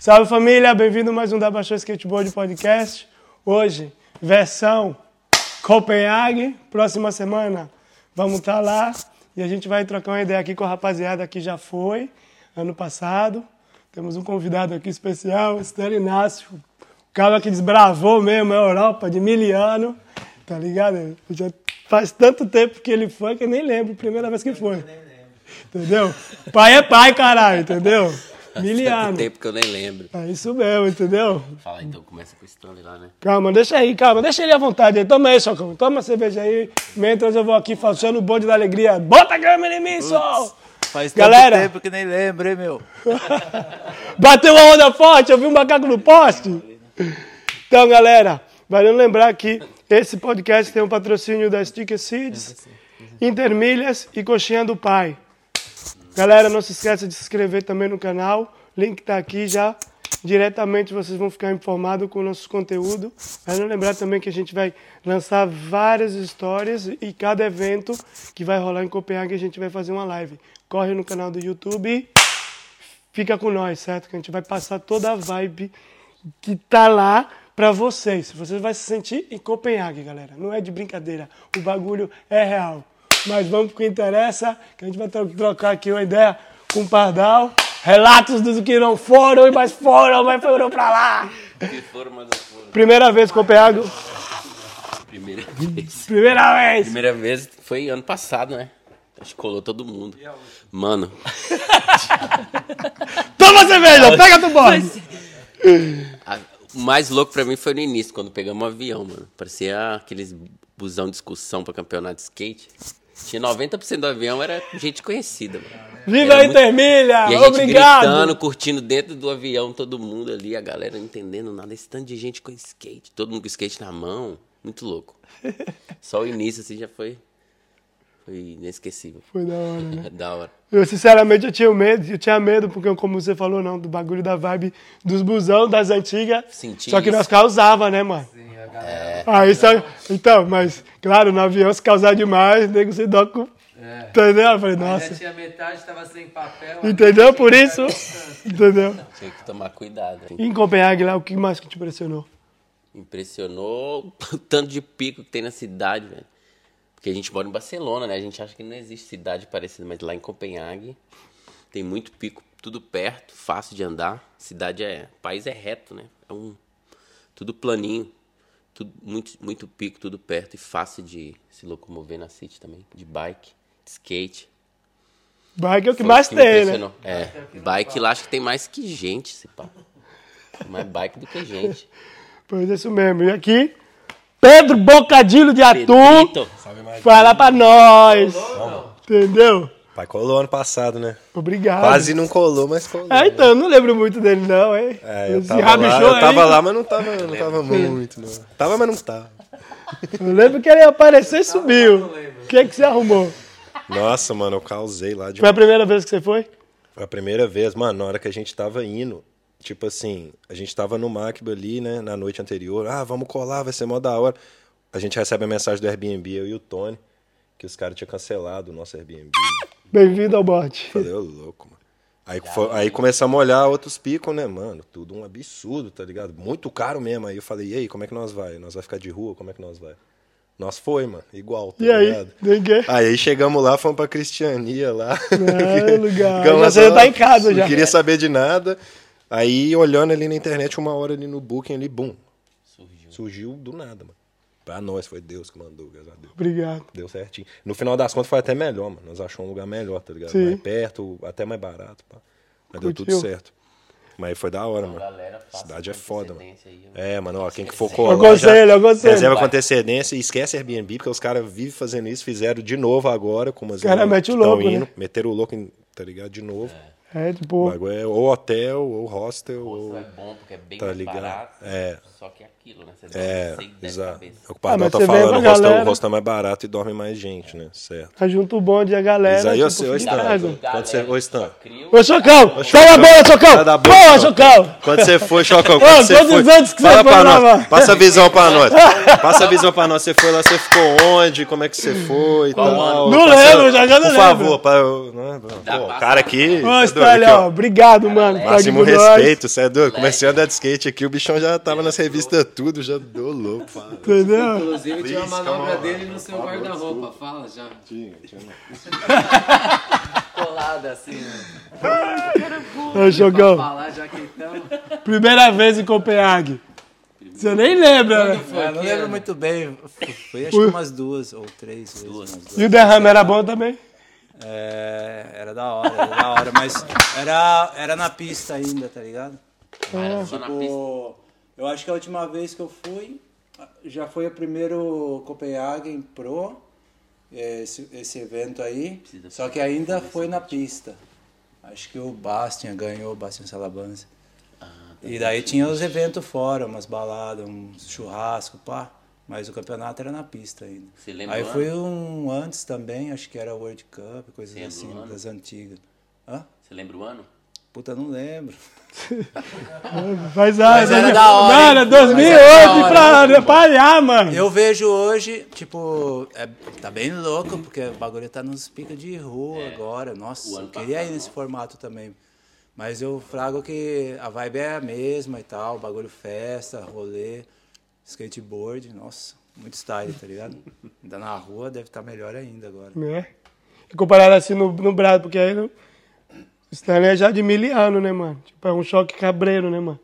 Salve família, bem-vindo mais um da Baixou Skateboard Podcast. Hoje, versão Copenhague. Próxima semana vamos estar lá e a gente vai trocar uma ideia aqui com a rapaziada que já foi ano passado. Temos um convidado aqui especial, Esther Inácio, o cara que desbravou mesmo a Europa de miliano, tá ligado? Já faz tanto tempo que ele foi que eu nem lembro a primeira vez que foi. Entendeu? Pai é pai, caralho, entendeu? Miliano. Tanto tempo que eu nem lembro. É isso mesmo, entendeu? Fala então, começa com o Stanley lá, né? Calma, deixa aí, calma, deixa ele à vontade aí. Toma aí, Socão. Toma a cerveja aí. Mientras eu vou aqui falsando o bonde da alegria. Bota a câmera em mim, Sol! Faz Galera. tanto tempo que nem lembro, hein, meu? Bateu uma onda forte, eu vi um macaco no poste. Então, galera, valeu lembrar que esse podcast tem um patrocínio da Sticker Seeds, Intermilhas e Coxinha do Pai. Galera, não se esqueça de se inscrever também no canal. Link tá aqui já. Diretamente vocês vão ficar informados com o nosso conteúdo. Valeu lembrar também que a gente vai lançar várias histórias e cada evento que vai rolar em Copenhague a gente vai fazer uma live. Corre no canal do YouTube fica com nós, certo? Que a gente vai passar toda a vibe que tá lá pra vocês. Vocês vão se sentir em Copenhague, galera. Não é de brincadeira. O bagulho é real. Mas vamos pro que interessa, que a gente vai tro- trocar aqui uma ideia com o Pardal. Relatos dos que não foram, mas foram, mas foram pra lá. Que foram, mas não foram. Primeira vez Copenhague. Primeira vez. Primeira vez. Primeira vez foi ano passado, né? Acho que colou todo mundo. Mano, Toma cerveja, pega do bode. a- o mais louco pra mim foi no início, quando pegamos um avião, mano. Parecia aqueles busão de discussão pra campeonato de skate. Tinha 90% do avião era gente conhecida, mano. Viva a Intermilha, E a gente obrigado. gritando, curtindo dentro do avião, todo mundo ali, a galera não entendendo nada. Esse tanto de gente com skate, todo mundo com skate na mão. Muito louco. Só o início, assim, já foi, foi inesquecível. Foi da hora, né? da hora. Eu, sinceramente, eu tinha medo, eu tinha medo, porque, como você falou, não, do bagulho da vibe dos busão das antigas. Senti só que isso. nós causava, né, mano? Sim, a galera. Aí, só, então, mas, claro, no avião, se causar demais, nego se dá com. É. Entendeu? Eu falei, Já nossa. tinha metade, tava sem papel. Entendeu? Por isso. Entendeu? Tinha que tomar cuidado. E em Copenhague, lá, o que mais que te impressionou? Impressionou o tanto de pico que tem na cidade, velho. Porque a gente mora em Barcelona, né? A gente acha que não existe cidade parecida, mas lá em Copenhague tem muito pico, tudo perto, fácil de andar. Cidade é, o país é reto, né? É um tudo planinho, tudo muito muito pico, tudo perto e fácil de se locomover na city também, de bike, de skate. Bike é o que Foi mais me tem, né? É, bike lá acho que tem mais que gente, se pá. Tem mais bike do que gente. Pois é isso mesmo. E aqui, Pedro Bocadilho de Atu. Pedrito. Fala pra nós. Entendeu? Pai colou ano passado, né? Obrigado. Quase não colou, mas colou. É, então, eu não lembro muito dele, não, hein? É, eu Esse tava, lá, rabichou eu aí, tava lá, mas não tava, não tava muito, não. Tava, mas não tava. Eu lembro que ele apareceu e subiu. O que, que você arrumou? Nossa, mano, eu causei lá de Foi a primeira vez que você foi? Foi a primeira vez, mano, na hora que a gente tava indo, tipo assim, a gente tava no Macba ali, né, na noite anterior, ah, vamos colar, vai ser mó da hora. A gente recebe a mensagem do Airbnb, eu e o Tony, que os caras tinham cancelado o nosso Airbnb. né? Bem-vindo ao bote. Falei, ô louco, mano. Aí, foi- aí começamos a olhar outros picos, né, mano? Tudo um absurdo, tá ligado? Muito caro mesmo. Aí eu falei, e aí, como é que nós vai? Nós vai ficar de rua? Como é que nós vai? Nós foi, mano, igual, tá E aí? ligado? Ninguém. Aí, aí chegamos lá, fomos pra Cristiania lá. É, lugar. Ficamos Já você lá, tá em casa não já. queria saber de nada. Aí, olhando ali na internet, uma hora ali no booking, ali, bum. Surgiu. Surgiu do nada, mano. Pra nós, foi Deus que mandou, graças a Deus. Obrigado. Deu certinho. No final das contas, foi até melhor, mano. Nós achamos um lugar melhor, tá ligado? Sim. Mais perto, até mais barato, pá. Mas deu Curtiu? tudo certo. Mas foi da hora, mano. Cidade é foda, mano. aí. É, mano, ó, quem que for Eu colar. aconselho, já eu aconselho. Reserva com antecedência e esquece Airbnb, porque os caras vivem fazendo isso, fizeram de novo agora, com umas Cara, mete o louco, né? indo, Meteram o louco, em- tá ligado? De novo. É, O tipo, bagulho é ou hotel, ou hostel, Isso ou. é bom porque é bem Tá mais ligado? barato. É. Só que é aquilo, né? Você É, exato. É o que o Pardal mas tá falando, o hostel, galera. o hostel é mais barato e dorme mais gente, né? Certo. ajunta o bonde e a galera. Mas aí, tipo, ô, em Stan. Quando você- ô, Stan. Ô, Chocão! Fala a bola, Chocão! Boa, Chocão. Quando você foi, Chocão, Ô, quando você quantos foi... anos que você Fala foi nós, passa a visão pra nós. Passa a visão pra nós. Você foi lá, você ficou onde? Como é que você foi e tal? Não lembro, já já não Por lembro. favor, pra, eu- né, pô, o cara aqui... Ô, tá Carlão, aqui, ó. obrigado, mano. por Máximo respeito, você é doido? Comecei a andar de skate aqui, o bichão já tava nas revistas tudo, já deu louco. pá. Entendeu? Inclusive tinha uma manobra on. dele no seu guarda-roupa. Fala já. Tinha, tinha. Colada assim, né? Ô, Jogão, falar já que estamos. primeira vez em Copenhague. Você nem lembra, né? Eu não lembro muito bem. Foi acho que umas duas ou três vezes. umas duas. E o derrame era bom também? É, era da hora, era da hora, mas era, era na pista ainda, tá ligado? Era só na pista. Tipo, eu acho que a última vez que eu fui, já foi o primeiro Copenhagen Pro, esse, esse evento aí, só que ainda foi na pista. Acho que o Bastian ganhou, o Bastian Salabanza. Ah, E daí tinha os eventos fora, umas baladas, um churrasco, pá. Mas o campeonato era na pista ainda. Você lembra Aí foi um antes também, acho que era World Cup, coisas assim, das antigas. Hã? Você lembra o ano? Puta, não lembro. Faz anos. era né? da hora, Mano, hein? 2008 pra palhar, mano. Eu vejo hoje, tipo, é, tá bem louco, porque o bagulho tá nos picos de rua agora. É. o Nossa, eu queria passado, ir nesse formato também. Mas eu frago que a vibe é a mesma e tal, bagulho festa, rolê, skateboard, nossa, muito style, tá ligado? Ainda na rua deve estar melhor ainda agora. É. E comparado assim no, no Brasil, porque aí no, o Stanley é já de mil anos, né, mano? Tipo, é um choque cabreiro, né, mano?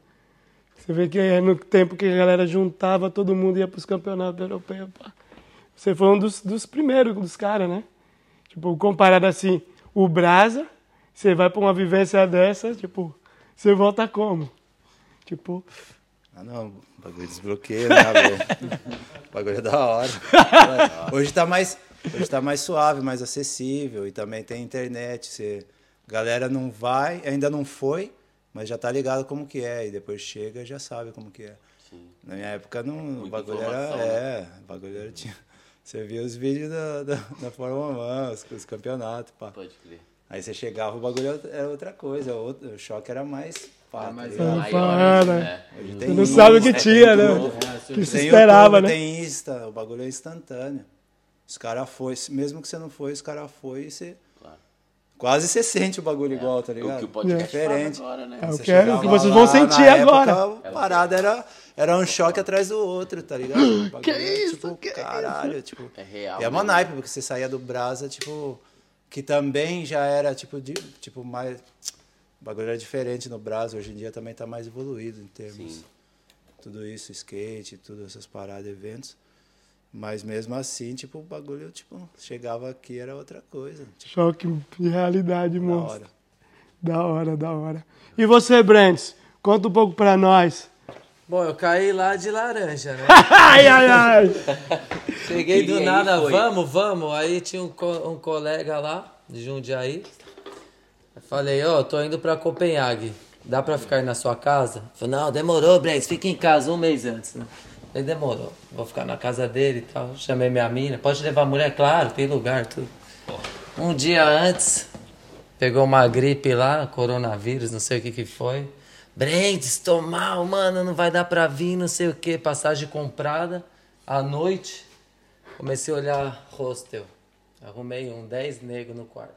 Você vê que é no tempo que a galera juntava, todo mundo ia pros campeonatos europeus. Pá. Você foi um dos, dos primeiros dos caras, né? Tipo, comparado assim, o Brasa, você vai pra uma vivência dessa, tipo, você volta como? Tipo, Ah não, o bagulho desbloqueia, né? O bagulho é da hora. Hoje tá mais, hoje tá mais suave, mais acessível e também tem internet. Você, galera não vai, ainda não foi, mas já tá ligado como que é e depois chega e já sabe como que é. Na minha época não, o Muita bagulho era, né? é, o bagulho era tinha, você via os vídeos da, da, da Fórmula 1, os, os campeonatos, pá. Pode crer. Aí você chegava, o bagulho era outra coisa, o, o choque era mais pá, tá mais ligado? Ah, Maior, para. né? Hoje você tem não isso, sabe o que tem tinha, né? Que se Tem esperava, YouTube, né? Tem Insta, o bagulho é instantâneo. Os caras foi, mesmo que você não foi, os caras foi e você. Quase você sente o bagulho igual, tá É o ligado? que o podcast Diferente. fala agora, né? É o que, é, o que vocês lá, vão sentir agora. Época, a parada era, era um choque atrás do outro, tá ligado? O bagulho é, tipo, caralho, tipo. É real, E é uma né? naipe, porque você saía do Brasa, tipo, que também já era, tipo, de, tipo mais. O bagulho era diferente no Brasa, hoje em dia também tá mais evoluído em termos. Sim. Tudo isso, skate, tudo essas paradas, eventos. Mas mesmo assim, tipo, o bagulho, tipo, chegava aqui era outra coisa. Tipo, Choque de realidade, da monstro. hora. Da hora, da hora. E você, Brands? Conta um pouco pra nós. Bom, eu caí lá de laranja, né? Ai, ai, ai. Cheguei E do nada, foi? vamos, vamos. Aí tinha um, co- um colega lá, de Jundiaí. Eu falei, ó, tô indo pra Copenhague. Dá pra ficar na sua casa? Falei, não, demorou, Brens, fica em casa um mês antes, né? Falei, demorou. Vou ficar na casa dele e tal. Chamei minha mina. Pode levar a mulher? Claro, tem lugar, tudo. Um dia antes, pegou uma gripe lá, coronavírus, não sei o que que foi. Brentes, tô mal, mano, não vai dar pra vir, não sei o que. Passagem comprada. À noite, comecei a olhar hostel. Arrumei um 10 negro no quarto.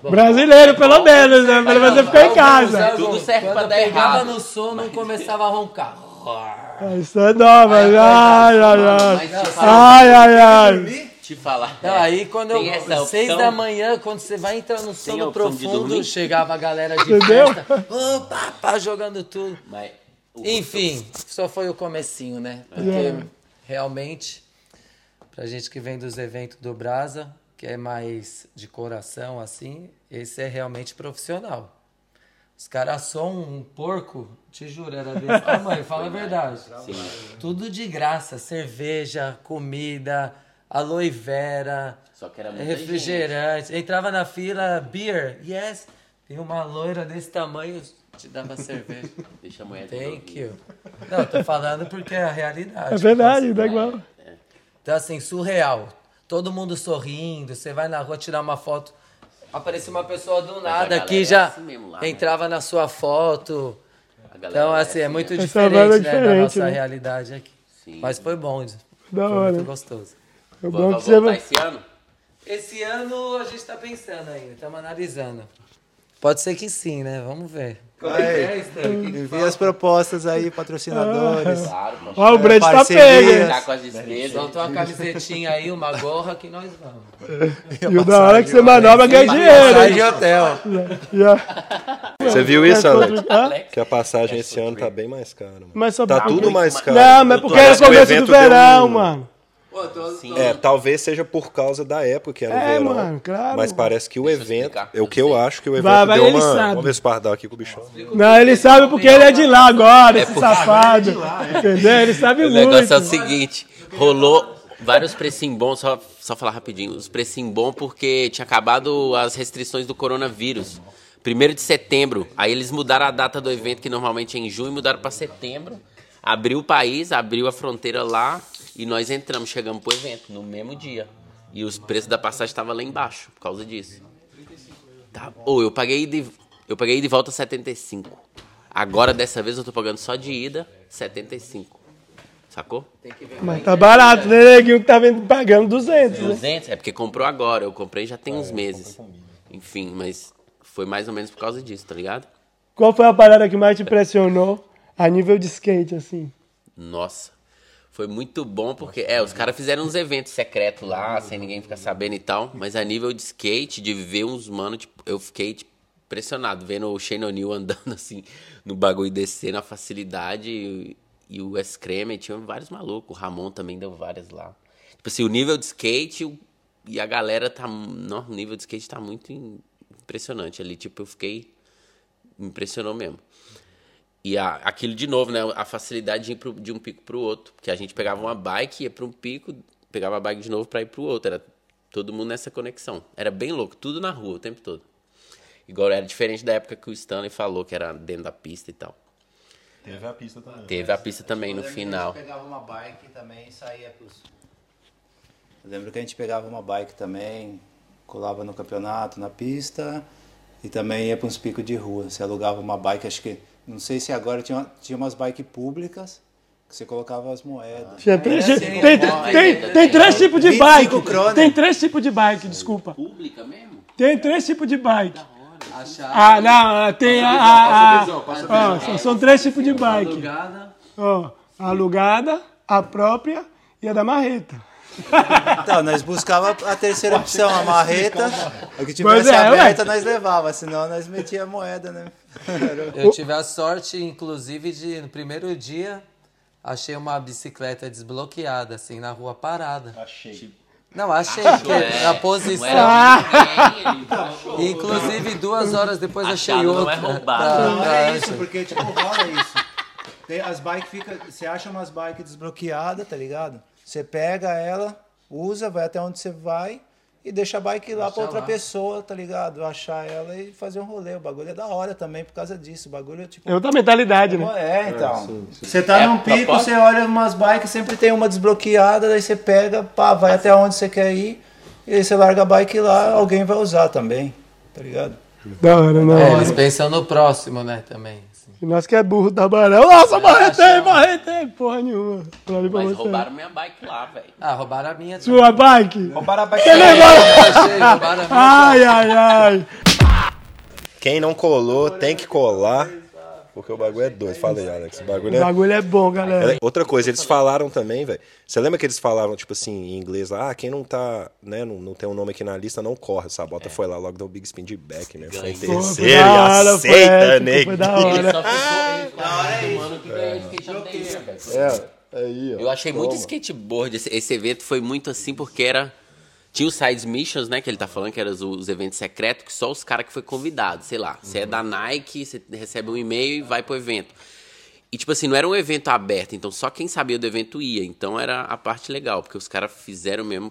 Bom, Brasileiro, pelo menos, né? Menos você ficar em casa. Tudo Quando pra dar pegava errado. no sono, começava a roncar. Ah, Isso é nova. Ai, ai, ai. Mas te falar, Ai, ai, ai. te falar. Não, aí quando eu. Essa Seis opção? da manhã, quando você vai entrar no sono profundo, chegava a galera de Entendeu? festa. Ô, pá, pá, jogando tudo. Mas Enfim, só foi o comecinho, né? Porque É. realmente, pra gente que vem dos eventos do Brasa, que é mais de coração, assim, esse é realmente profissional. Os caras são um porco, te juro, era desse tamanho, fala a verdade. Tudo de graça, cerveja, comida, aloe vera, Só que era muita refrigerante. Entrava na fila, beer, yes. Tem uma loira desse tamanho, te dava cerveja. Deixa a mulher Thank you. Não, tô falando porque é a realidade. É verdade, dá igual. Então, assim, surreal. Todo mundo sorrindo, você vai na rua tirar uma foto, aparece uma pessoa do nada que é já assim mesmo lá, né? entrava na sua foto. Então, é assim, é assim muito é diferente, né, da nossa né? realidade aqui. Sim. Mas foi bom, Da foi hora. muito gostoso. É Vai bom que você voltar vai. esse ano? Esse ano a gente tá pensando ainda, estamos analisando. Pode ser que sim, né? Vamos ver. É Aí, é, Envia as propostas aí, patrocinadores. Claro, mano. Ó, o Brand tá pega. Tá com as despesas. Solta uma camisetinha aí, uma gorra que nós vamos. E o da hora que você manobra ganha dinheiro. De hotel. Você viu isso, Alex? Que a passagem esse ano tá bem mais cara, mano. Mas só Tá tudo mais caro. Não, mas porque era que o começo do verão, um- mano. Pô, tô, tô... É, talvez seja por causa da época que era o É, verão. mano, claro. Mas parece que o Deixa evento. explicar. É o que eu acho que o evento Vai, vai, deu ele uma. sabe. Vamos ver se o Pardal aqui com o bichão. Não, ele sabe porque ele é de lá agora, esse safado. Entendeu? Ele sabe O muito. negócio é o seguinte, rolou vários precinhos bons, só, só falar rapidinho, os precinhos bons porque tinha acabado as restrições do coronavírus. Primeiro de setembro, aí eles mudaram a data do evento, que normalmente é em junho, mudaram para setembro. Abriu o país, abriu a fronteira lá e nós entramos, chegamos pro evento no mesmo dia. E os preços da passagem estavam lá embaixo por causa disso. Tá. Ou eu paguei de eu paguei de volta 75. Agora dessa vez eu tô pagando só de ida 75. Sacou? Mas tá barato, né, neguinho que tá vendo, pagando 200, né? 200 é porque comprou agora. Eu comprei já tem uns meses. Enfim, mas foi mais ou menos por causa disso, tá ligado? Qual foi a parada que mais te impressionou a nível de skate, assim? Nossa. Foi muito bom porque, é, os caras fizeram uns eventos secretos lá, sem ninguém ficar sabendo e tal. Mas a nível de skate, de ver uns mano, tipo, eu fiquei tipo, impressionado vendo o Shane O'Neill andando assim no bagulho descendo a facilidade. E, e o Wes Kremer, tinha vários malucos. O Ramon também deu várias lá. Tipo assim, o nível de skate e a galera tá. Não, o nível de skate tá muito im- impressionante ali. Tipo, eu fiquei. Me impressionou mesmo. E a- aquilo de novo, né? A facilidade de ir pro- de um pico pro outro. Porque a gente pegava uma bike, ia para um pico, pegava a bike de novo para ir pro outro. Era todo mundo nessa conexão. Era bem louco, tudo na rua o tempo todo. Igual era diferente da época que o Stanley falou que era dentro da pista e tal. Teve a pista também. Teve a pista também no final. pegava uma bike também e saía pros. Eu lembro que a gente pegava uma bike também, colava no campeonato, na pista, e também ia para uns picos de rua. Você alugava uma bike, acho que. Não sei se agora tinha, tinha umas bikes públicas que você colocava as moedas. Tinha três, É, tem, tem, é, tem, tem três tipos de 25 bike. Tem três tipos de bike, desculpa. Pública mesmo? Tem três tipos de bike. Achar Ah, não, tem a. a, a ó, são- três tipos de bike. alugada. Alugada, a própria e a da marreta. Então, nós buscava a terceira opção, a marreta. O que tivesse é, aberta, nós levava, senão nós metia a moeda, né? Eu tive a sorte, inclusive, de no primeiro dia achei uma bicicleta desbloqueada, assim, na rua parada. Achei. Não, achei, porque É, a Não posição. ninguém, achou. Inclusive, duas horas depois achei Achado não outra. é roubado. pra- Não, pra- é isso, porque tipo, rola isso. Tem, as bikes fica, você acha umas bikes desbloqueadas, tá ligado? Você pega ela, usa, vai até onde você vai e deixa a bike lá pra outra lá. pessoa, tá ligado? Achar ela e fazer um rolê. O bagulho é da hora também por causa disso. O bagulho é tipo. É outra mentalidade, né? É, então. Você tá É, num pico, você olha umas bikes, sempre tem uma desbloqueada, daí você pega, pá, vai até onde você quer ir, e aí você larga a bike lá, alguém vai usar também, tá ligado? Da hora, não. É, eles pensam no próximo, né, também. E nós que é burro da barão. Nossa, marretei, marretei. Porra nenhuma. Falei pra Mas você. roubaram minha bike lá, velho. Ah, roubaram a minha. Sua bike? Roubaram a bike. Você minha. Ai, ai, ai. Quem não colou, tem que colar. Porque o bagulho é doido. Fala aí, Alex. O bagulho O é. bagulho é bom, galera. É, Outra coisa, eles falaram também, velho. Você lembra que eles falavam, tipo assim, em inglês lá, ah, quem não tá, né, não, não tem um nome aqui na lista, não corre. Sabota foi lá, logo deu o Big Spin de back, né? Foi em terceiro e hora, aceita, né? Foi da Ele hora. só ficou, mano que ganhou de skate year, velho. É, aí, ó. Eu achei muito skateboard. Esse, esse evento foi muito assim porque era. Tinha os sides missions, né? Que ele tá falando, que eram os, os eventos secretos, que só os caras que foi convidado, sei lá. Você é da Nike, você recebe um e-mail e vai pro evento. E, tipo assim, não era um evento aberto, então só quem sabia do evento ia. Então era a parte legal, porque os caras fizeram mesmo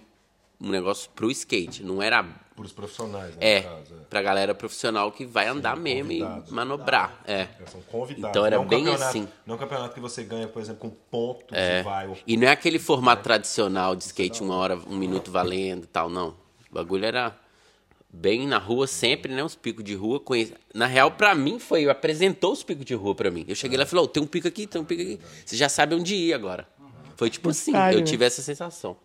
um negócio pro skate. Não era. Para os profissionais, né? É, no caso, pra galera profissional que vai andar mesmo convidados. e manobrar. É. é. São convidados. Então era não um bem assim. Não um campeonato que você ganha, por exemplo, com ponto, É. você vai. ou- E não é aquele formato tradicional de skate, uma hora, um minuto valendo e tal, não. O bagulho era bem na rua sempre, né? Uns picos de rua. Conhe... Na real, pra mim, foi. Apresentou os picos de rua pra mim. Eu cheguei lá e falei, "Ô, tem um pico aqui, tem um pico aqui. Você já sabe onde ir agora. Foi tipo assim, eu né? tive essa sensação.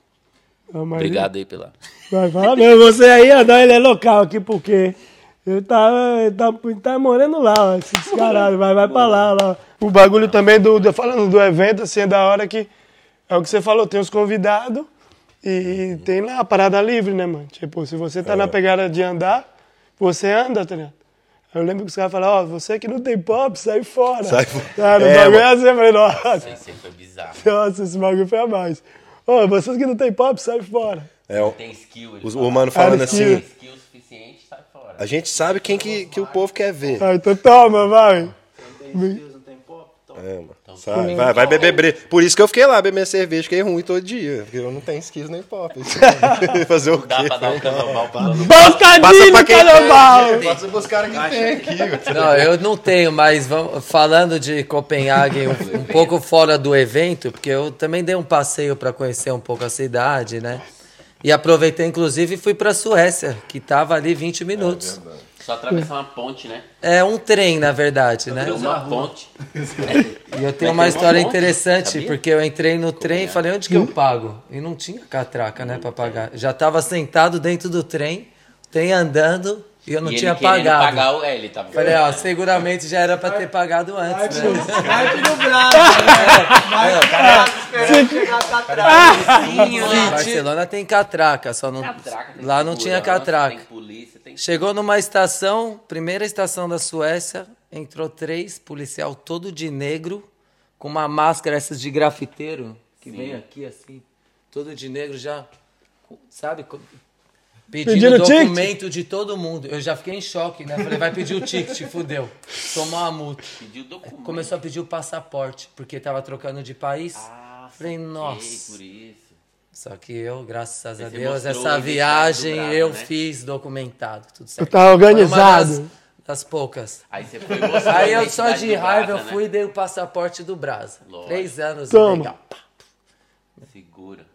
Não, mas- Obrigado aí pela. Vai falar mesmo, você aí, Adão, ele é local aqui, porque ele tá, ele tá, ele tá morando lá, ó, esse descarado, vai, vai pra lá, lá. O bagulho também, do, do- falando do evento, assim, é da hora que, é o que você falou, tem os convidados e tem lá a parada livre, né, mano? Tipo, se você tá na pegada de andar, você anda, tá ligado? Eu lembro que os caras falaram, ó, você que não tem pop, sai fora. Sai fora. Cara, o É, bagulho é assim, eu falei, nossa, Isso aí foi bizarro. nossa, esse bagulho foi a mais. Ó, vocês que não tem pop, sai fora. É, o, Tem skill. ele o, fala. o mano falando assim, skill. skill suficiente, sai fora. a gente sabe quem que, que o povo quer ver. Ah, então toma, vai. É, mano. Sabe? Vai, vai beber bre... Por isso que eu fiquei lá bebendo cerveja, fiquei ruim todo dia. Porque eu não tenho skills nem pop. Fazer o Dá quê? pra dar um. Passa Passa pra quem carnaval! Passa pros caras que tem aqui. Não, eu não tenho, mas vamos, falando de Copenhague, um, um pouco fora do evento, porque eu também dei um passeio para conhecer um pouco a cidade, né? E aproveitei, inclusive, e fui para Suécia, que estava ali 20 minutos. Só atravessar uma ponte, né? É um trem, na verdade, né? Deu uma ponte. E eu tenho uma história interessante, sabia? porque eu entrei no trem e falei, onde que eu pago? E não tinha catraca, né, para pagar. Já estava sentado dentro do trem, o trem andando, e eu não e tinha pagado. pagar o. É, ele tava. Falei, ó, seguramente já era para ter pagado antes, né? Vai no braço, né? Vai no braço, chegar atrás. Barcelona tem catraca, só não. Catraca, tem lá não tinha catraca. Tem polícia, tem. Chegou numa estação, primeira estação da Suécia, entrou três, policial todo de negro, com uma máscara essas de grafiteiro, que vem aqui assim, todo de negro já, sabe? Pedindo ticket? documento de todo mundo. Eu já fiquei em choque, né? Falei, vai pedir o ticket, fudeu. Tomou uma multa. Pediu documento. Começou a pedir o passaporte, porque tava trocando de país. Ah, Falei, nossa. por isso. Só que eu, graças a Você Deus, mostrou essa o viagem do eu Brasa, né? fiz documentado, tudo certo. Tá organizado. Das, das poucas. Aí você foi Aí a eu só de raiva eu Brasa, fui e Né? dei o passaporte do Brasa. Lógico. Três anos Toma. legal. Segura.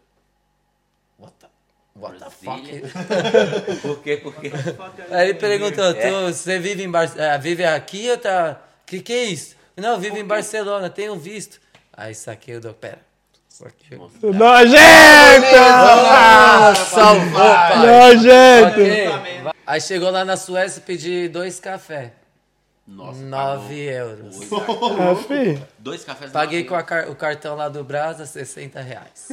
What the, what the fuck? Por quê? Por quê? Aí ele perguntou, É. tu, você vive em Bar eh, vive aqui ou tá... Que que é isso? Não, eu vivo em Barcelona, tenho visto. Aí saquei o do... Pera. Saquei. Nojento! Ah, salvou, pai. Nojento! Aí chegou lá na Suécia e pedi dois cafés. Nossa, 9 euros. Dois cafés Paguei com a car- o cartão lá do Brasa, 60 reais.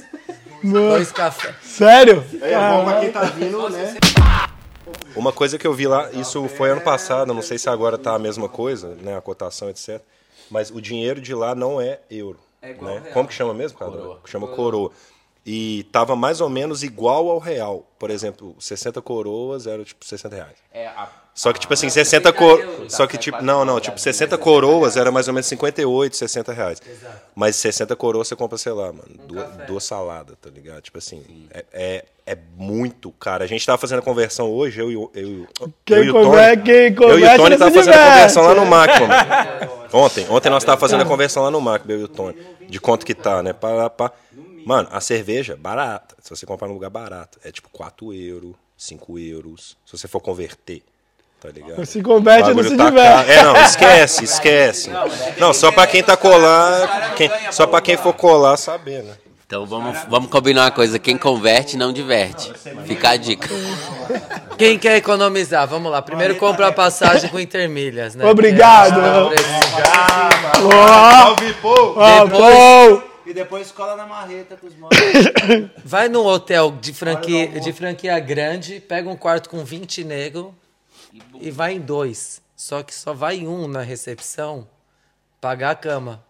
Dois cafés. Sério? É bom pra quem tá vindo, né? Uma coisa que eu vi lá, isso foi ano passado, não sei se agora tá a mesma coisa, né, a cotação, etc. Mas o dinheiro de lá não é euro. igual né? Como que chama mesmo, cara? Coroa. Chama coroa. E tava mais ou menos igual ao real. Por exemplo, 60 coroas era tipo 60 reais. É, a... Só que, tipo assim, 60 cor... euros. Só que, tipo, não, não, tipo, mas 60 é coroas era mais ou menos 58, 60 reais. Mas 60 coroas você compra, sei lá, mano, duas, café. duas saladas, tá ligado? Tipo assim, é, é, é muito caro. A gente tava fazendo a conversão hoje, eu e o. Eu, e o- Quem eu e o Tony. quem eu e o Tony tava fazendo a diverte. conversão lá no Macro, mano. Ontem, ontem nós tava fazendo a conversão lá no Macro, eu e o Tony. De quanto que tá, né? Pá, pá. Mano, a cerveja, barata. Se você comprar num lugar barato, é tipo 4 euros, 5 euros. Se você for converter. Tá ligado? Se converte, não se tá diverte. É, não, esquece, esquece. Não, só pra quem tá colar, quem- só pra quem for colar saber, né? Então vamos, vamos combinar uma coisa. Quem converte, não diverte. Fica a dica. Quem quer economizar? Vamos lá. Primeiro compra a passagem com intermilhas, né? Obrigado. É- Ó, ó, Depois-. E depois cola na marreta com os manos. Vai num hotel de franquia, de franquia grande, pega um quarto com 20 nego e vai em dois. Só que só vai um na recepção pagar a cama.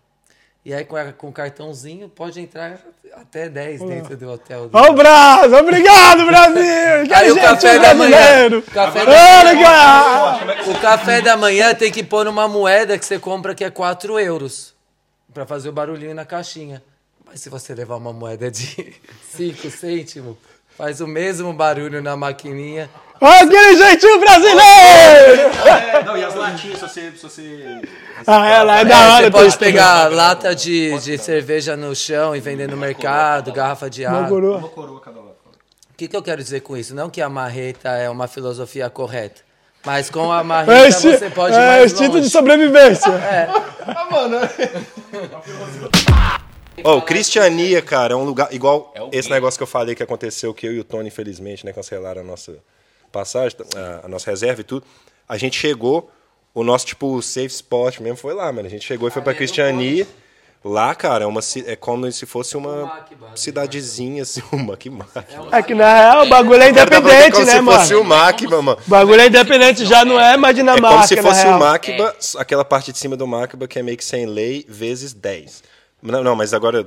E aí com, a- com o cartãozinho pode entrar até 10 dentro do hotel. Ó o Brasil, obrigado, Brasil! Que Aí o gente café da manhã. o café da-! O café da manhã tem que pôr numa moeda que você compra que é 4 euros. Pra fazer o barulhinho na caixinha. Mas se você levar uma moeda de 5 cêntimos, faz o mesmo barulho na maquininha. Olha aquele jeitinho brasileiro! Não, e as latinhas, se você. Se você... Ah, ela é É, da hora. você pode pegar lata de, de cerveja no chão e vender no mercado, garrafa de Uma água. coroa. Uma coroa cada lado. O que, que eu quero dizer com isso? Não que a marreta é uma filosofia correta. Mas com a É, marreta você pode ir é mais instinto longe. de sobrevivência. Ó, o Cristiania, cara, é um lugar igual É esse negócio que eu falei que aconteceu, que eu e o Tony, infelizmente, né, cancelaram a nossa passagem, a, a nossa reserva e tudo. A gente chegou, o nosso, tipo, safe spot mesmo foi lá, mano. A gente chegou e foi pra Cristiania. Lá, cara, é, uma, é como se fosse uma Mac, mano. cidadezinha, assim, uma que Mac. É que na real o bagulho é independente, como né, se fosse o mano? Mac, mano. O bagulho é independente, já não é mais É Dinamarca, como se fosse o Macba, aquela parte de cima do Macba que é meio que sem lei, vezes 10. Não, não mas agora.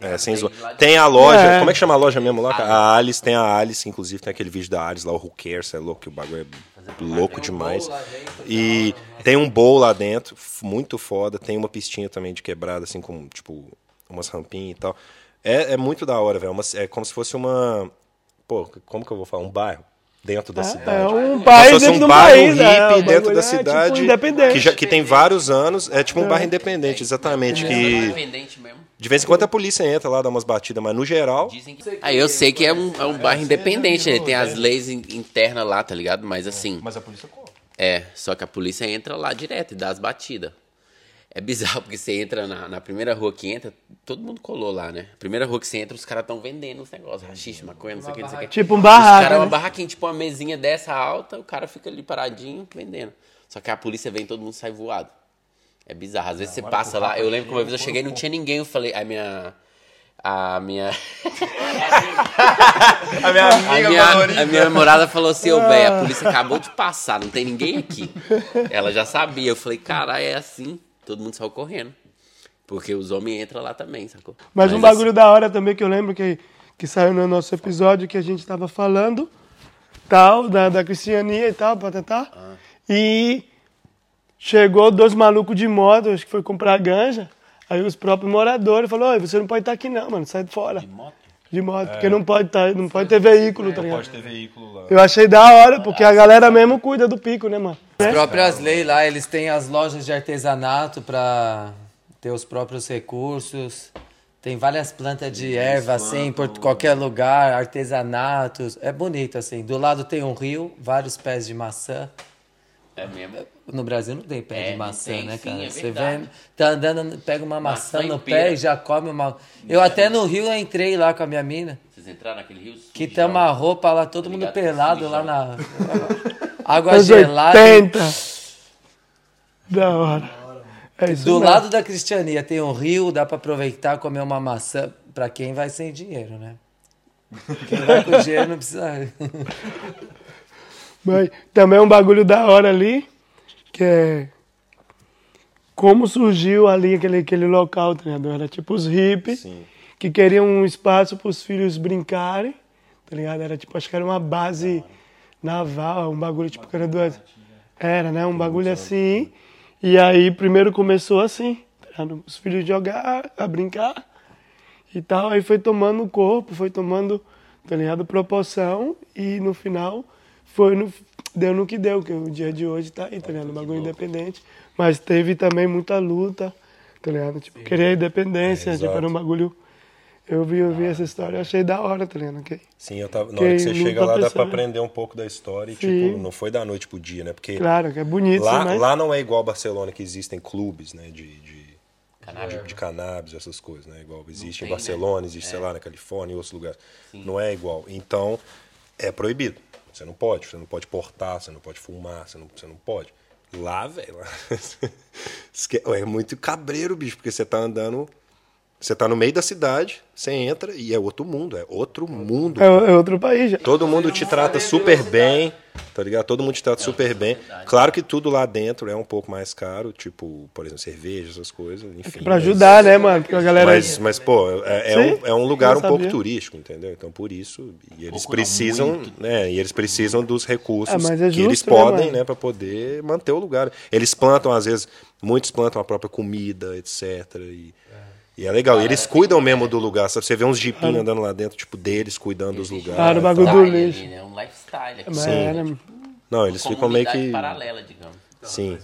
É, sem zoar. Tem a loja. É. Como é que chama a loja mesmo lá? cara? A Alice, tem a Alice, inclusive tem aquele vídeo da Alice lá, o Who Cares, é louco, que o bagulho é louco demais. E tem um bowl lá dentro, f- muito foda. Tem uma pistinha também de quebrada, assim, com, tipo, umas rampinhas e tal. É, é muito da hora, velho. Uma- É como se fosse uma. Pô, como que eu vou falar? Um bairro dentro da cidade. É um país fosse dentro um bairro país, né? hippie O dentro da é, tipo, cidade independente. que, já, que tem vários anos. É tipo um bairro independente, exatamente. Que Independente mesmo. de vez em quando a polícia entra lá, dá umas batidas, mas no geral. Dizem que... Ah, eu sei que é um, é um bairro independente, ele tem as leis in- internas lá, tá ligado? Mas assim, Mas a polícia conta. é, só que a polícia entra lá direto e dá as batidas. É bizarro, porque você entra na, na primeira rua que entra, todo mundo colou lá, né? Primeira rua que você entra, os caras estão vendendo os negócios, rachixe, maconha, não sei o que, não sei o que. Tipo um Os barraco, caras, uma né? barraquinha, tipo uma mesinha dessa alta, o cara fica ali paradinho, vendendo. Só que a polícia vem e todo mundo sai voado. É bizarro. Às vezes você passa lá. Eu lembro que uma vez eu cheguei e não tinha ninguém. Eu falei, a minha. A minha. A minha A minha, a minha namorada falou assim, ô velho, a polícia acabou de passar, não tem ninguém aqui. Ela já sabia. Eu falei, caralho, é assim. Todo mundo saiu correndo. Porque os homens entram lá também, sacou? Mas um bagulho da hora também que eu lembro que, que saiu no nosso episódio que a gente tava falando, tal, da, da Cristiania e tal, patatá. E chegou dois malucos de moto, acho que foi comprar ganja. Aí os próprios moradores falaram, você não pode estar aqui não, mano, sai de fora. De moto? De moto, porque não pode, tá, não pode ter veículo, tá ligado? Pode ter veículo lá. Eu achei da hora, porque a galera mesmo cuida do pico, né, mano? As próprias leis lá, eles têm as lojas de artesanato para ter os próprios recursos. Tem várias plantas de erva, assim, por qualquer lugar, artesanatos. É bonito, assim. Do lado tem um rio, vários pés de maçã. É mesmo. No Brasil não tem pé É, de maçã, tem, né, sim, cara? é Você verdade. vem, tá andando, pega uma maçã, Maçã no pé e já come uma. Eu até no rio eu entrei lá com a minha mina. Vocês entraram naquele rio Que tem uma roupa lá, todo mundo ligado? pelado lá na. Água gelada. 80. Da hora. É isso Do mesmo. lado da Cristiania tem um rio, dá pra aproveitar comer uma maçã pra quem vai sem dinheiro, né? Quem vai com dinheiro não precisa. Mas também um bagulho da hora ali, que é como surgiu ali aquele, aquele local, tá ligado? Era tipo os hippies que queriam um espaço para os filhos brincarem, tá ligado? Era tipo, acho que era uma base naval, um bagulho tipo que era duas. Era, né? Um bagulho assim. E aí primeiro começou assim, tá ligado? Os filhos jogar, a brincar e tal. Aí foi tomando corpo, foi tomando, tá ligado? Proporção e no final foi no, deu no que deu, que o dia de hoje tá aí, tá ligado? Um bagulho independente. Mas teve também muita luta, tá ligado? Tipo, querer independência, tipo, era um bagulho. Eu vi, eu vi essa história, eu achei da hora, tá ligado? Que- Sim, eu tava, na Que hora que você chega tá lá, dá pra aprender um pouco da história e, Sim. tipo, não foi da noite pro dia, né? Porque Claro, que é bonito, lá, mas... lá não é igual Barcelona, que existem clubes, né? De, de, de, de cannabis, essas coisas, né? Igual existe tem, em né? Barcelona, existe, sei lá, na Califórnia e outros lugares. Não é igual. Então, é proibido. Você não pode, você não pode portar, você não pode fumar, você não, você não pode. Lá, velho, é muito cabreiro, bicho, porque você tá andando. Você tá no meio da cidade, você entra e é outro mundo, é outro mundo. É, é outro país já. Todo mundo te trata super bem, tá ligado? Todo mundo te trata super bem. Claro que tudo lá dentro é um pouco mais caro, tipo, por exemplo, cerveja, essas coisas, enfim. Pra ajudar, né, mano? Porque a galera... Mas, mas pô, é, é um, é um lugar um pouco turístico, entendeu? Então, por isso, e eles precisam, né? E eles precisam dos recursos Ah, mas é que eles justo, né, podem, mano? né, para poder manter o lugar. Eles plantam, às vezes, muitos plantam a própria comida, etc. E e é legal. E eles cuidam mesmo do lugar. sabe? Você vê uns jipinhos andando lá dentro, tipo, deles cuidando dos lugares. Ah, no e bagulho do lixo. né? Um lifestyle aqui. Mas era- Não, eles ficam meio Comunidade que. paralela, digamos. Sim.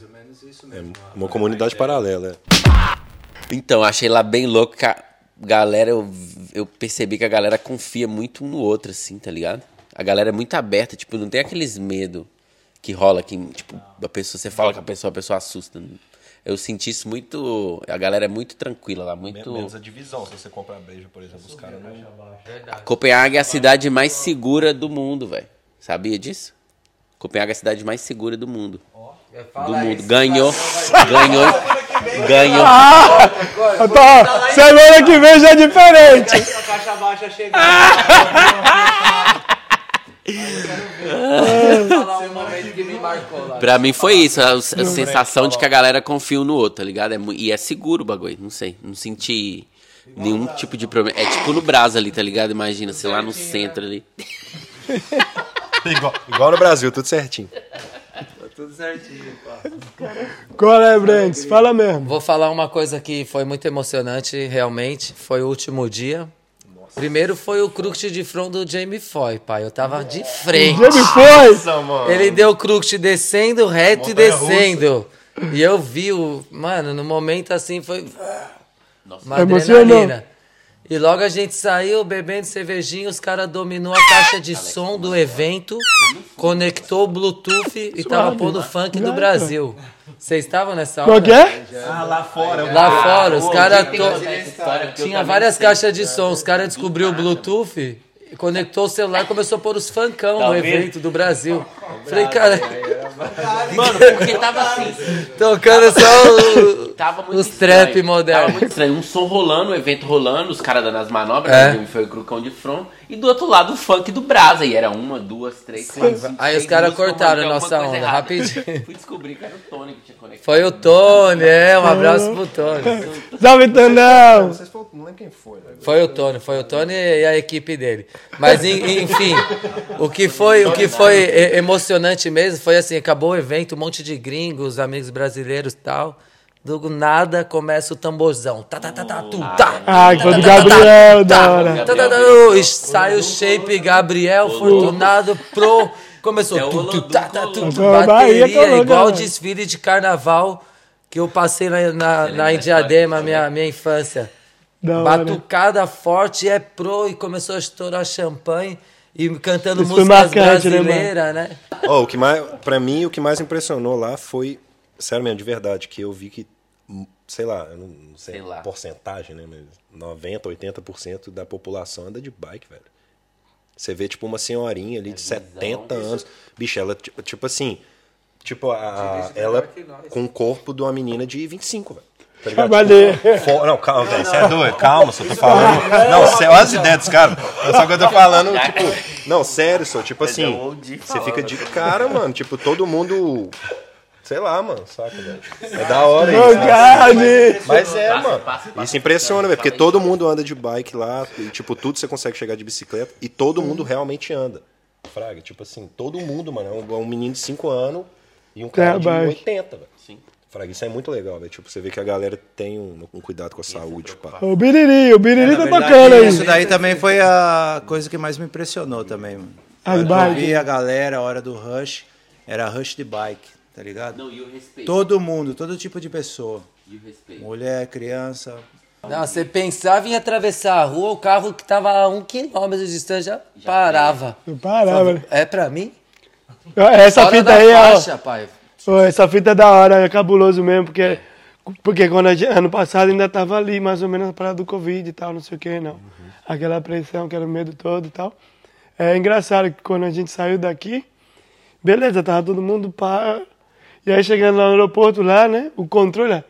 É uma comunidade paralela. é. Então, achei lá bem louco que a galera, eu, eu percebi que a galera confia muito um no outro, assim, tá ligado? A galera é muito aberta, tipo, não tem aqueles medo que rola que, tipo, a pessoa, você fala com a pessoa, a pessoa assusta. Eu senti isso muito. A galera é muito tranquila lá, muito. Menos a divisão, se você comprar breja, por exemplo, os caras não... Copenhague é a cidade mais segura do mundo, velho. Sabia disso? Copenhague é a cidade mais segura do mundo. Do mundo. Ganhou. Ganhou. Ganhou. Tá, semana que vem já é diferente. A caixa baixa chegou. falar um momento que me marcou lá. Pra mim foi isso, a, a sensação de que a galera confia um no outro, tá ligado? É e é seguro o bagulho, não sei. Não senti nenhum tipo de problema. É tipo no Brasa ali, tá ligado? Imagina, sei lá, no centro ali. igual, igual no Brasil, tudo certinho. Tudo certinho, pá. Qual é, Brandes? Fala mesmo. Vou falar uma coisa que foi muito emocionante, realmente. Foi o último dia. Primeiro foi o crux de front do Jamie Foy, pai. Eu tava de frente. Jamie foi! Ele deu crux descendo, reto e descendo. E eu vi o. Mano, no momento assim foi. Uma Emocionou. adrenalina. E logo a gente saiu bebendo cervejinha, os caras dominou a caixa de som do evento, conectou o Bluetooth e tava pondo funk do Brasil. Vocês estavam nessa hora? Qual que é? Ah, lá fora. Lá fora, os caras. Eu Tinha várias caixas de som, os caras descobriu o Bluetooth, conectou o celular e começou a pôr os funkão no evento do Brasil. Falei, cara, Mano, porque tava assim. tocando só o- Tava muito os estranho. trap modernos. Tava muito estranho. Um som rolando, o evento rolando, os caras dando as manobras, É. né? foi o Crucão de front. E do outro lado o funk do Brasa. E era uma, duas, três, quatro, cinco, Aí seis os caras cortaram mano, nossa onda, errada. rapidinho. Fui descobrir que era o Tony que tinha conectado. Foi o Tony, é, um abraço pro Tony. Salve, foram, não lembro quem foi, né? Foi o Tony, foi o Tony e a equipe dele. Mas en- enfim, o que foi, o que foi emocionante mesmo foi assim, acabou o evento, um monte de gringos, amigos brasileiros e tal. Do nada começa o tamborzão. Tá, tá, tá, tá, tu, tá. Ah, que foi do Gabriel, da hora. Tá, tá, tá, e sai o shape Gabriel Fortunado Pro. Começou É tu, tu, tá, tá, tu, bateria, colocou, igual né? desfile de carnaval que eu passei na, na, na em Diadema, minha, minha infância. Da hora. Batucada forte, é pro, e começou a estourar champanhe e cantando Isso músicas né, brasileiras, né? Ó, o que mais, pra mim, o que mais impressionou lá foi, sério mesmo, de verdade, que eu vi que, sei lá, eu não não sei, Sei lá. porcentagem, né, mas 90, 80% da população anda de bike, velho. Você vê, tipo, uma senhorinha ali de 70 anos. Bicho, ela, tipo, tipo assim, tipo, a, ela com o corpo de uma menina de 25, velho. Tá ligado? Trabalhei. Fo- Não, calma, velho. Você é doido? Calma, só tô falando. Não, sé- olha as ideias dos caras. Só que eu tô falando, tipo. Não, sério, só. Tipo assim. Você fica de cara, mano. Tipo, todo mundo. Sei lá, mano. Saca, velho? É da hora isso. né? Mas é, Passa, mano. passa, passa. Isso impressiona, velho. Porque todo mundo anda de bike lá. E, tipo, tudo você consegue chegar de bicicleta. E todo mundo realmente anda. Fraga, tipo assim, todo mundo, mano. É um, é um menino de 5 anos e um cara de bike. 80, velho. Sim. Fraga, isso é muito legal, velho. Tipo, você vê que a galera tem um, um cuidado com a saúde, pá. O Biriri, o Biriri tá Na verdade, tocando aí. Isso daí também foi a coisa que mais me impressionou também, mano. As eu vi a galera, a hora do rush, era rush de bike, tá ligado? Não, e o respeito. Todo mundo, todo tipo de pessoa. E o respeito. Mulher, criança. Não, você pensava em atravessar a rua, o carro que tava a um quilômetro de distância já parava. Não parava, né? É pra mim? Essa Fora fita aí, ó. faixa, pai. Pô, essa fita é da hora, é cabuloso mesmo, porque, porque quando gente- ano passado ainda tava ali, mais ou menos a parada do Covid e tal, não sei o que, não. Aquela pressão, aquele medo todo e tal. É engraçado que quando a gente saiu daqui, beleza, tava todo mundo pá. E aí chegando lá no aeroporto lá, né, o controle,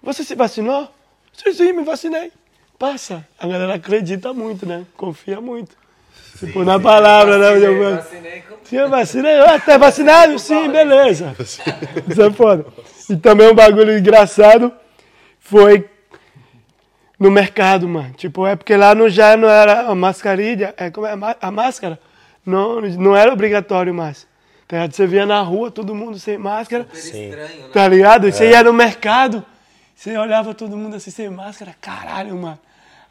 você se vacinou? Sim, sim, me vacinei. Passa. A galera acredita muito, né? Confia muito. Tipo, na palavra, né? Eu- Vacinei com Sim, eu vacinei. Ah, tá vacinado? Sim, beleza. Isso é foda. E também um bagulho engraçado foi no mercado, mano. Tipo, é porque lá no já não era a mascarilha, é como é a má- a máscara, não, não era obrigatório mais. Tá ligado? Você via na rua todo mundo sem máscara, estranho, né? tá ligado? Você ia no mercado, você olhava todo mundo assim sem máscara, caralho, mano.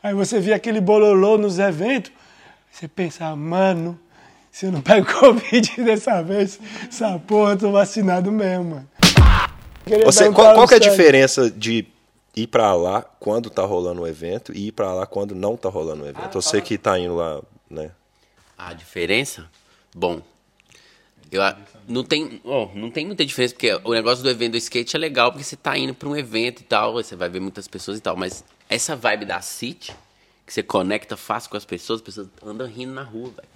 Aí você via aquele bololô nos eventos, você pensa, mano, se eu não pego Covid dessa vez, essa porra, eu tô vacinado mesmo, mano. Você, um qual, qual é a diferença de ir pra lá quando tá rolando o evento e ir pra lá quando não tá rolando o evento? Você que tá indo lá, né? A diferença? Bom, Eu, não, tem, ó, não tem muita diferença, porque o negócio do evento do skate é legal, porque você tá indo pra um evento e tal, você vai ver muitas pessoas e tal, mas essa vibe da City, que você conecta fácil com as pessoas, as pessoas andam rindo na rua, velho.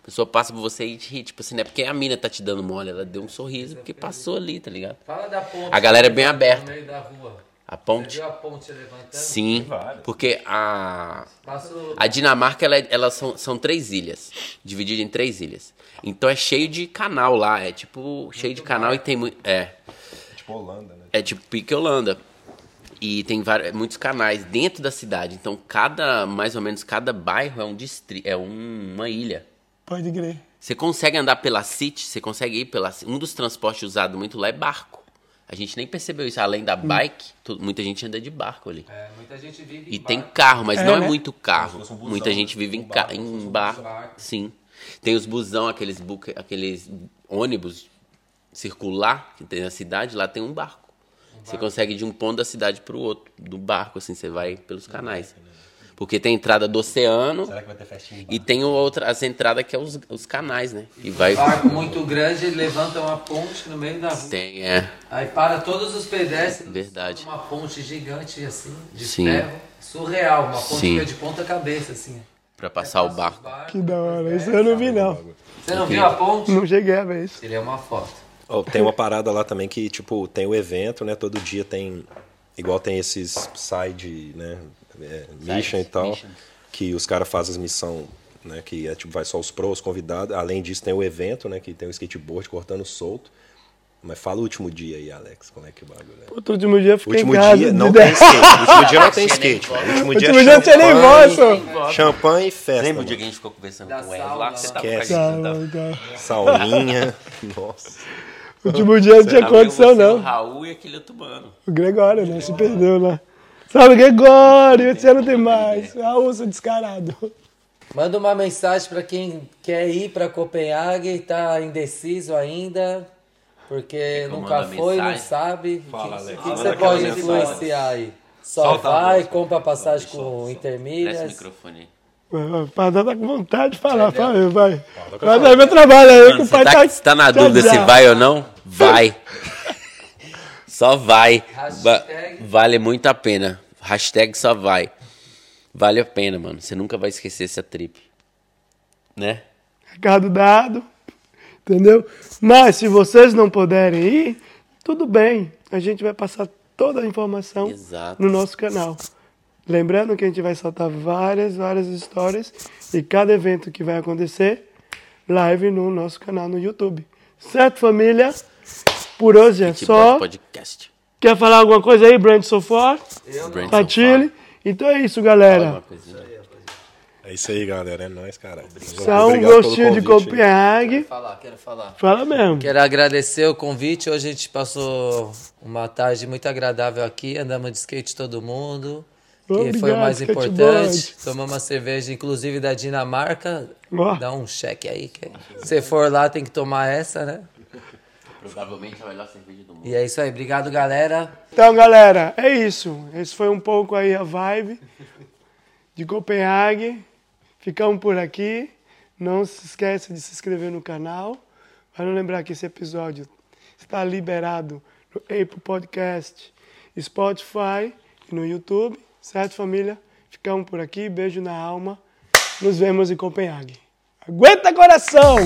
A pessoa passa por você e te ri, tipo assim, não é porque a mina tá te dando mole, ela deu um sorriso, porque passou ali, tá ligado? Fala da ponte. A galera é bem No aberta. meio da rua. A Você ponte, viu a ponte levantando? sim, porque a, Passou... a Dinamarca, ela, é- elas são, são três ilhas, divididas em três ilhas. Então é cheio de canal lá, é tipo, cheio de canal e tem muito. É, Tipo Holanda, né? é tipo Pique Holanda. E tem vários, muitos canais dentro da cidade. Então cada, mais ou menos, cada bairro é um distrito, é um- uma ilha. Pode crer. Você consegue andar pela City, você consegue ir pela Um dos transportes usados muito lá é barco. A gente nem percebeu isso. Além da bike, tu- muita gente anda de barco ali. É, muita gente vive E em tem barco. carro, mas É, não né? é muito carro. um busão, Muita né? gente vive em, Um barco, em um barco. Sim. Tem os busão, aqueles, buque... aqueles ônibus circular que tem na cidade, lá tem um barco. Você consegue ir de um ponto da cidade para o outro, do barco, assim, você vai pelos canais. Porque tem a entrada do oceano Será que vai ter festinha? e tem outra, as entradas que é os, os canais, né? E vai. barco muito grande, ele levanta uma ponte no meio da rua. Tem, é. Aí para todos os pedestres. Verdade. Uma ponte gigante assim, de Sim. ferro. Surreal, uma ponte Sim. que é de ponta cabeça, assim. Pra passar o barco. Que da hora. Isso eu não vi, não. Você não viu a ponte? Não cheguei a ver isso. Seria uma foto. Ó, tem uma parada lá também que, tipo, tem o evento, né? Todo dia tem. Igual tem esses side, né? é, mission e tal. mission. Que os caras fazem as missão, né? Que é tipo, vai só os pros, convidados. Além disso, tem o evento, né? Que tem o skateboard cortando solto. Mas fala o último dia aí, Alex, como é que o bagulho é? Outro último dia eu O fiquei último em casa. dia não dez- tem skate. O último dia não tem skate. O último O dia último dia não tinha nem voz, champanhe, só. champanhe e festa. Lembra o dia que a gente ficou conversando Da com ela sauna lá? Você tava Esquece. Tá, tá. Sauninha. Nossa. O último dia não tinha eu, condição, você, O não. Raul e aquele outro mano. O Gregório, né? Se perdeu lá. Salve, Gregório! Esse ano tem mais. Ah, usa descarado. Manda uma mensagem para quem quer ir para Copenhague e tá indeciso ainda, porque nunca foi, não mensagem? sabe. Fala, O que, que você pode mensagem. influenciar aí? Só Solta vai, compra passagem com Presta o Intermilhas. microfone O Padrão tá com vontade de falar. Fala aí, vai. Vai dar meu trabalho aí, que Mano, o você pai tá, tá... você tá na dúvida se vai ou não? Vai. Só vai. Va- Hashtag. vale muito a pena. Hashtag só vai. Vale a pena, mano. Você nunca vai esquecer essa trip. Né? Recado dado. Entendeu? Mas se vocês não puderem ir, tudo bem. A gente vai passar toda a informação Exato. no nosso canal. Lembrando que a gente vai soltar várias, várias histórias e cada evento que vai acontecer, live no nosso canal no YouTube. Certo, família? Por hoje é só. podcast. Quer falar alguma coisa aí, Brand Sofor? Patile? Então é isso, galera. É isso aí, galera. É nóis, cara. Só um Obrigado gostinho de. Copenhague. Falar, quero falar. Fala mesmo. Quero agradecer o convite. Hoje a gente passou uma tarde muito agradável aqui. Andamos de skate todo mundo. Que foi o Obrigado, mais importante. Tomamos uma cerveja, inclusive da Dinamarca. Ó. Dá um cheque aí. Que... Se for lá, tem que tomar essa, né? Provavelmente a melhor cerveja do mundo. E é isso aí. Obrigado, galera. Então, galera, é isso. Esse foi um pouco aí a vibe de Copenhague. Ficamos por aqui. Não se esqueça de se inscrever no canal. Para não lembrar que esse episódio está liberado no Apple Podcast, Spotify e no YouTube. Certo, família? Ficamos por aqui. Beijo na alma. Nos vemos em Copenhague. Aguenta, coração!